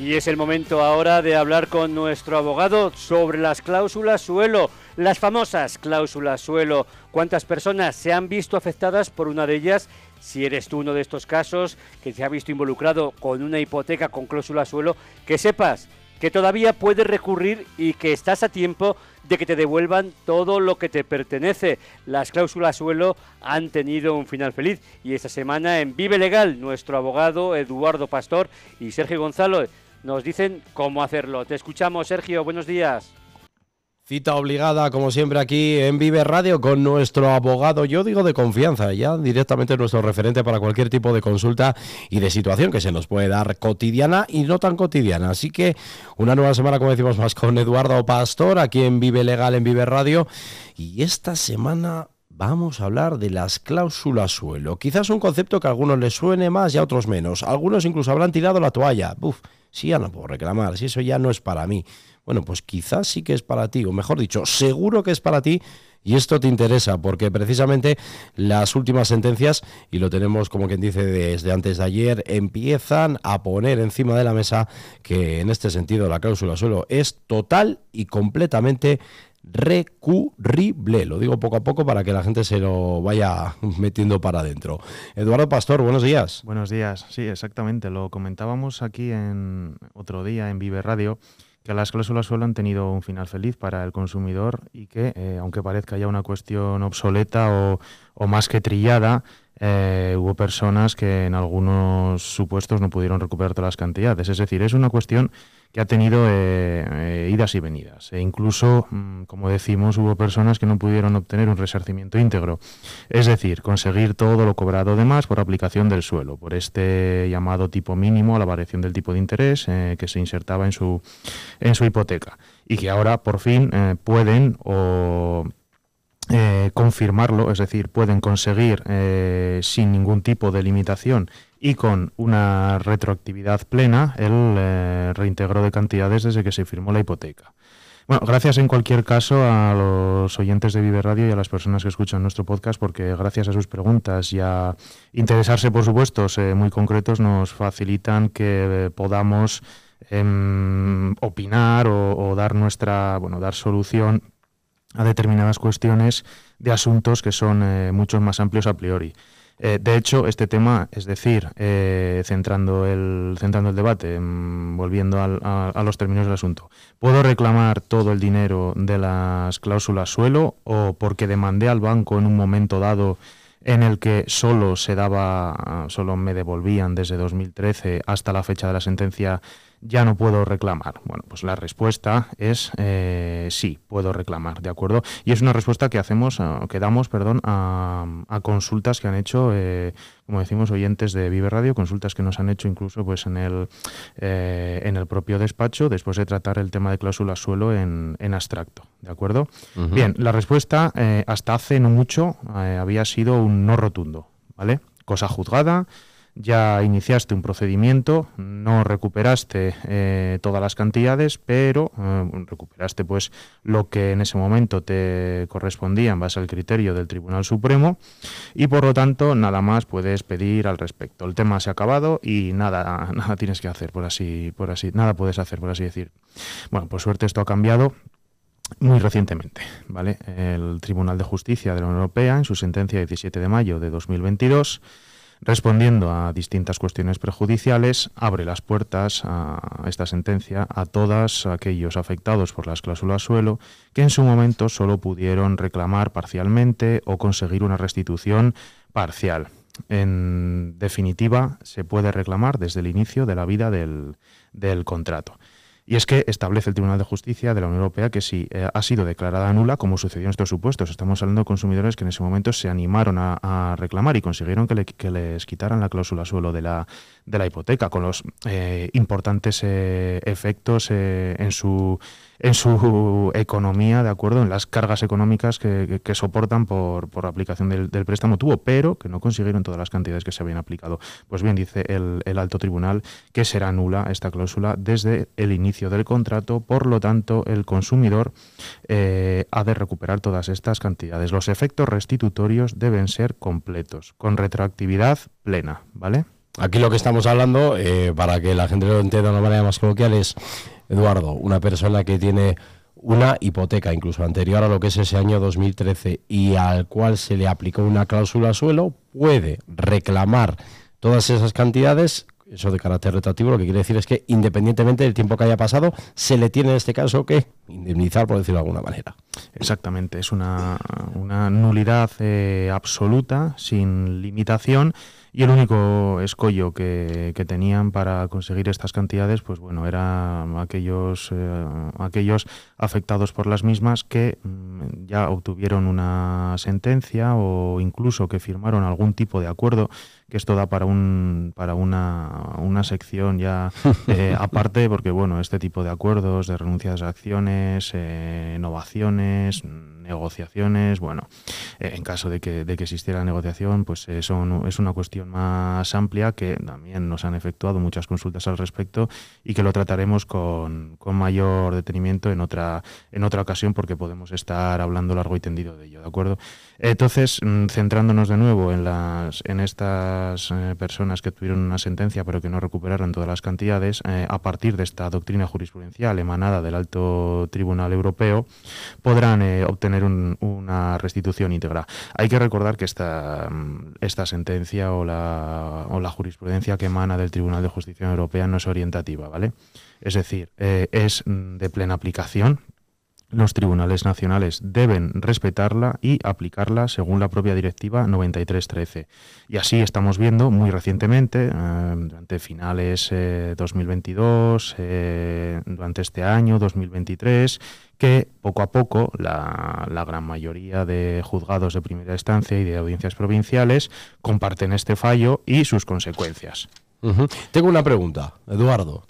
Y es el momento ahora de hablar con nuestro abogado sobre las cláusulas suelo, las famosas cláusulas suelo. ¿Cuántas personas se han visto afectadas por una de ellas? Si eres tú uno de estos casos que se ha visto involucrado con una hipoteca con cláusula suelo, que sepas que todavía puedes recurrir y que estás a tiempo de que te devuelvan todo lo que te pertenece. Las cláusulas suelo han tenido un final feliz y esta semana en Vive Legal nuestro abogado Eduardo Pastor y Sergio Gonzalo nos dicen cómo hacerlo. Te escuchamos, Sergio. Buenos días. Cita obligada, como siempre, aquí en Vive Radio con nuestro abogado, yo digo de confianza, ya directamente nuestro referente para cualquier tipo de consulta y de situación que se nos puede dar cotidiana y no tan cotidiana. Así que una nueva semana, como decimos más, con Eduardo Pastor, aquí en Vive Legal, en Vive Radio. Y esta semana vamos a hablar de las cláusulas suelo. Quizás un concepto que a algunos les suene más y a otros menos. Algunos incluso habrán tirado la toalla. Buf, si ya no puedo reclamar, si eso ya no es para mí. Bueno, pues quizás sí que es para ti, o mejor dicho, seguro que es para ti y esto te interesa porque precisamente las últimas sentencias, y lo tenemos como quien dice desde antes de ayer, empiezan a poner encima de la mesa que en este sentido la cláusula suelo es total y completamente recurrible. Lo digo poco a poco para que la gente se lo vaya metiendo para adentro. Eduardo Pastor, buenos días. Buenos días, sí, exactamente. Lo comentábamos aquí en otro día en Vive Radio que las cláusulas suelo han tenido un final feliz para el consumidor y que, eh, aunque parezca ya una cuestión obsoleta o, o más que trillada, eh, hubo personas que en algunos supuestos no pudieron recuperar todas las cantidades. Es decir, es una cuestión que ha tenido eh, eh, idas y venidas. E incluso, mm, como decimos, hubo personas que no pudieron obtener un resarcimiento íntegro. Es decir, conseguir todo lo cobrado de más por aplicación del suelo, por este llamado tipo mínimo a la variación del tipo de interés que se insertaba en su, en su hipoteca. Y que ahora, por fin, pueden o confirmarlo, es decir, pueden conseguir sin ningún tipo de limitación y con una retroactividad plena el eh, reintegro de cantidades desde que se firmó la hipoteca. Bueno, gracias en cualquier caso a los oyentes de Vive Radio y a las personas que escuchan nuestro podcast, porque gracias a sus preguntas y a interesarse por supuestos eh, muy concretos nos facilitan que podamos em, opinar o, o, dar nuestra, bueno, dar solución a determinadas cuestiones de asuntos que son eh, mucho más amplios a priori. Eh, de hecho, este tema, es decir, eh, centrando, el, debate, mm, volviendo a, los términos del asunto, ¿puedo reclamar todo el dinero de las cláusulas suelo o porque demandé al banco en un momento dado en el que solo se daba, solo me devolvían desde 2013 hasta la fecha de la sentencia ya no puedo reclamar? Bueno, pues la respuesta es eh, sí, puedo reclamar, ¿de acuerdo? Y es una respuesta que hacemos, eh, que damos, perdón, a, consultas que han hecho, eh, como decimos, oyentes de Vive Radio, consultas que nos han hecho incluso pues en el, en el propio despacho, después de tratar el tema de cláusula suelo en, en abstracto, ¿de acuerdo? Bien, la respuesta hasta hace no mucho había sido un no rotundo, ¿vale? Cosa juzgada, ya iniciaste un procedimiento, no recuperaste eh, todas las cantidades, pero eh, recuperaste pues lo que en ese momento te correspondía en base al criterio del Tribunal Supremo y por lo tanto nada más puedes pedir al respecto. El tema se ha acabado y nada, nada tienes que hacer, por así, por así, nada puedes hacer, por así decir. Bueno, por suerte esto ha cambiado muy recientemente, ¿vale? El Tribunal de Justicia de la Unión Europea, en su sentencia 17 de mayo de 2022, respondiendo a distintas cuestiones prejudiciales, abre las puertas a esta sentencia a todos aquellos afectados por las cláusulas suelo que en su momento solo pudieron reclamar parcialmente o conseguir una restitución parcial. En definitiva, se puede reclamar desde el inicio de la vida del, del contrato. Y es que establece el Tribunal de Justicia de la Unión Europea que si eh, ha sido declarada nula, como sucedió en estos supuestos, estamos hablando de consumidores que en ese momento se animaron a, reclamar y consiguieron que, les quitaran la cláusula suelo de la, de la hipoteca, con los eh, importantes eh, efectos en su en su economía, de acuerdo, en las cargas económicas que, soportan por, por aplicación del, préstamo tuvo, pero que no consiguieron todas las cantidades que se habían aplicado. Pues bien, dice el, alto tribunal que será nula esta cláusula desde el inicio del contrato, por lo tanto, el consumidor eh, ha de recuperar todas estas cantidades. Los efectos restitutorios deben ser completos, con retroactividad plena, ¿vale? Aquí lo que estamos hablando, eh, para que la gente lo entienda de una manera más coloquial, es, Eduardo, una persona que tiene una hipoteca incluso anterior a lo que es ese año 2013 y al cual se le aplicó una cláusula suelo, puede reclamar todas esas cantidades eso de carácter retroactivo lo que quiere decir es que independientemente del tiempo que haya pasado, se le tiene en este caso que indemnizar, por decirlo de alguna manera. Exactamente, es una, una nulidad eh, absoluta, sin limitación y el único escollo que, tenían para conseguir estas cantidades, pues bueno, eran aquellos, eh, aquellos afectados por las mismas que mm, ya obtuvieron una sentencia o incluso que firmaron algún tipo de acuerdo que esto da para un para una, una sección ya eh, aparte porque bueno este tipo de acuerdos de renuncias a acciones eh, innovaciones negociaciones, bueno, eh, en caso de que, de que existiera negociación, pues eso es una cuestión más amplia que también nos han efectuado muchas consultas al respecto y que lo trataremos con, con mayor detenimiento en otra, en otra ocasión porque podemos estar hablando largo y tendido de ello, ¿de acuerdo? Entonces, mm, centrándonos de nuevo en, las, en estas eh, personas que tuvieron una sentencia pero que no recuperaron todas las cantidades, eh, a partir de esta doctrina jurisprudencial emanada del Alto Tribunal Europeo, podrán obtener una restitución íntegra. Hay que recordar que esta, mm, esta sentencia o la, o la jurisprudencia que emana del Tribunal de Justicia Europea no es orientativa, ¿vale? Es decir, eh, es mm, de plena aplicación, los tribunales nacionales deben respetarla y aplicarla según la propia directiva 9313. Y así estamos viendo muy recientemente, eh, durante finales eh, 2022, eh, durante este año 2023, que poco a poco la, la, gran mayoría de juzgados de primera instancia y de audiencias provinciales comparten este fallo y sus consecuencias. Tengo una pregunta, Eduardo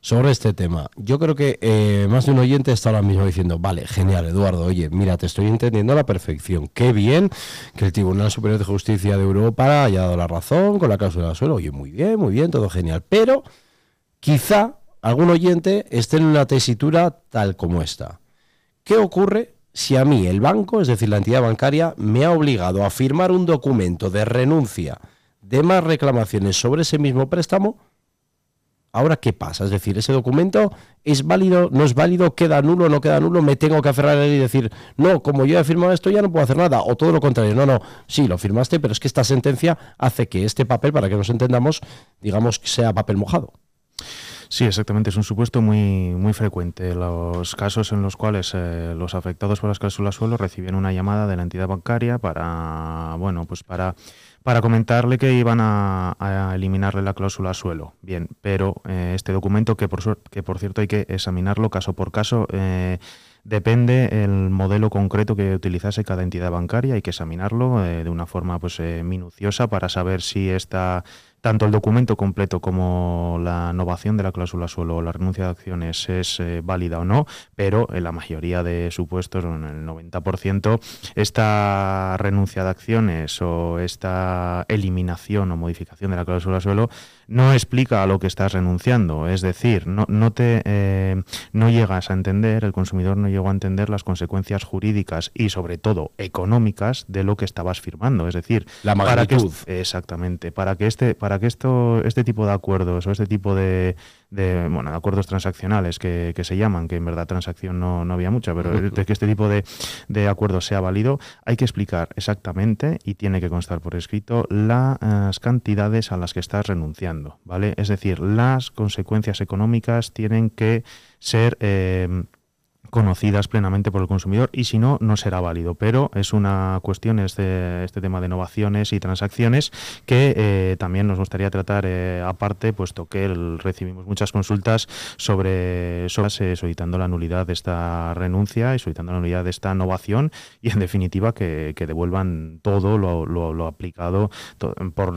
sobre este tema. Yo creo que eh, más de un oyente está ahora mismo diciendo, vale, genial, Eduardo, oye, mira, te estoy entendiendo a la perfección. Qué bien que el Tribunal Superior de Justicia de Europa haya dado la razón con la cláusula de suelo. Oye, muy bien, muy bien, todo genial. Pero quizá algún oyente esté en una tesitura tal como esta. ¿Qué ocurre si a mí el banco, es decir, la entidad bancaria, me ha obligado a firmar un documento de renuncia de más reclamaciones sobre ese mismo préstamo? Ahora, ¿qué pasa? Es decir, ese documento es válido, no es válido, queda nulo, no queda nulo, me tengo que aferrar y decir, no, como yo he firmado esto ya no puedo hacer nada, o todo lo contrario, no, no, sí, lo firmaste, pero es que esta sentencia hace que este papel, para que nos entendamos, digamos, sea papel mojado. Sí, exactamente. Es un supuesto muy, muy frecuente. Los casos en los cuales eh, los afectados por las cláusulas suelo reciben una llamada de la entidad bancaria para, bueno, pues para para comentarle que iban a, eliminarle la cláusula suelo. Bien, pero eh, este documento, que por, que por cierto hay que examinarlo caso por caso, eh, depende el modelo concreto que utilizase cada entidad bancaria, hay que examinarlo de una forma pues, minuciosa para saber si está tanto el documento completo como la innovación de la cláusula suelo o la renuncia de acciones es eh, válida o no, pero en la mayoría de supuestos, en el 90%, esta renuncia de acciones o esta eliminación o modificación de la cláusula suelo no explica a lo que estás renunciando, es decir, no, no te eh, no llegas a entender, el consumidor no llegó a entender las consecuencias jurídicas y sobre todo económicas de lo que estabas firmando, es decir, la magnitud. Para que, exactamente, para que este para que esto este tipo de acuerdos o este tipo de, de, bueno, acuerdos transaccionales que, se llaman, que en verdad transacción no, no había mucha, pero de que este tipo de, de acuerdo sea válido, hay que explicar exactamente y tiene que constar por escrito las cantidades a las que estás renunciando, ¿vale? Es decir, las consecuencias económicas tienen que ser... Eh, conocidas plenamente por el consumidor y si no, no será válido. Pero es una cuestión, este, este tema de innovaciones y transacciones, que eh, también nos gustaría tratar eh, aparte, puesto que recibimos muchas consultas sobre, sobre eh, solicitando la nulidad de esta renuncia y solicitando la nulidad de esta innovación y en definitiva que, devuelvan todo lo, lo, aplicado por,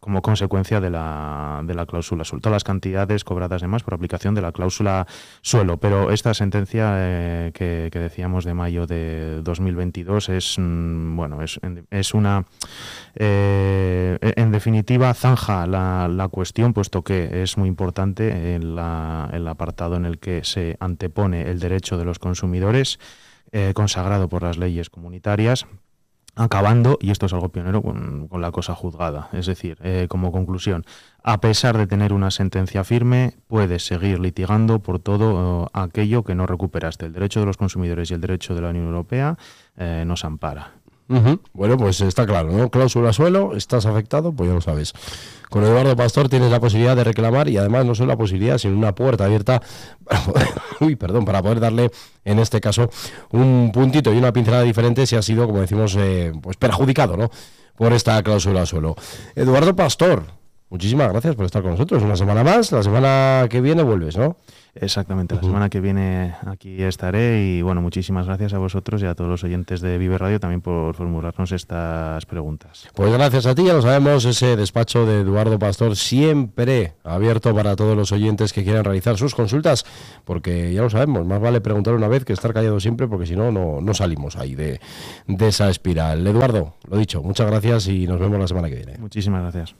como consecuencia de la, de la cláusula suelo, todas las cantidades cobradas de más por aplicación de la cláusula suelo. Pero esta sentencia que, decíamos de mayo de 2022 es, mm, bueno, es, es una, eh, en definitiva, zanja la, la, cuestión, puesto que es muy importante el apartado en el que se antepone el derecho de los consumidores, eh, consagrado por las leyes comunitarias, acabando, y esto es algo pionero, con, la cosa juzgada. Es decir, eh, como conclusión, a pesar de tener una sentencia firme, puedes seguir litigando por todo aquello que no recuperaste. El derecho de los consumidores y el derecho de la Unión Europea nos ampara. Bueno, pues está claro, ¿no? Cláusula suelo, estás afectado, pues ya lo sabes. Con Eduardo Pastor tienes la posibilidad de reclamar y además no solo la posibilidad, sino una puerta abierta para poder, uy, perdón, para poder darle, en este caso, un puntito y una pincelada diferente si ha sido, como decimos, eh, pues perjudicado, ¿no? Por esta cláusula suelo. Eduardo Pastor, muchísimas gracias por estar con nosotros. Una semana más, la semana que viene vuelves, ¿no? Exactamente, la semana que viene aquí estaré y bueno, muchísimas gracias a vosotros y a todos los oyentes de Vive Radio también por formularnos estas preguntas. Pues gracias a ti, ya lo sabemos, ese despacho de Eduardo Pastor siempre abierto para todos los oyentes que quieran realizar sus consultas, porque ya lo sabemos, más vale preguntar una vez que estar callado siempre, porque si no, no salimos ahí de, de esa espiral. Eduardo, lo dicho, muchas gracias y nos vemos la semana que viene. Muchísimas gracias.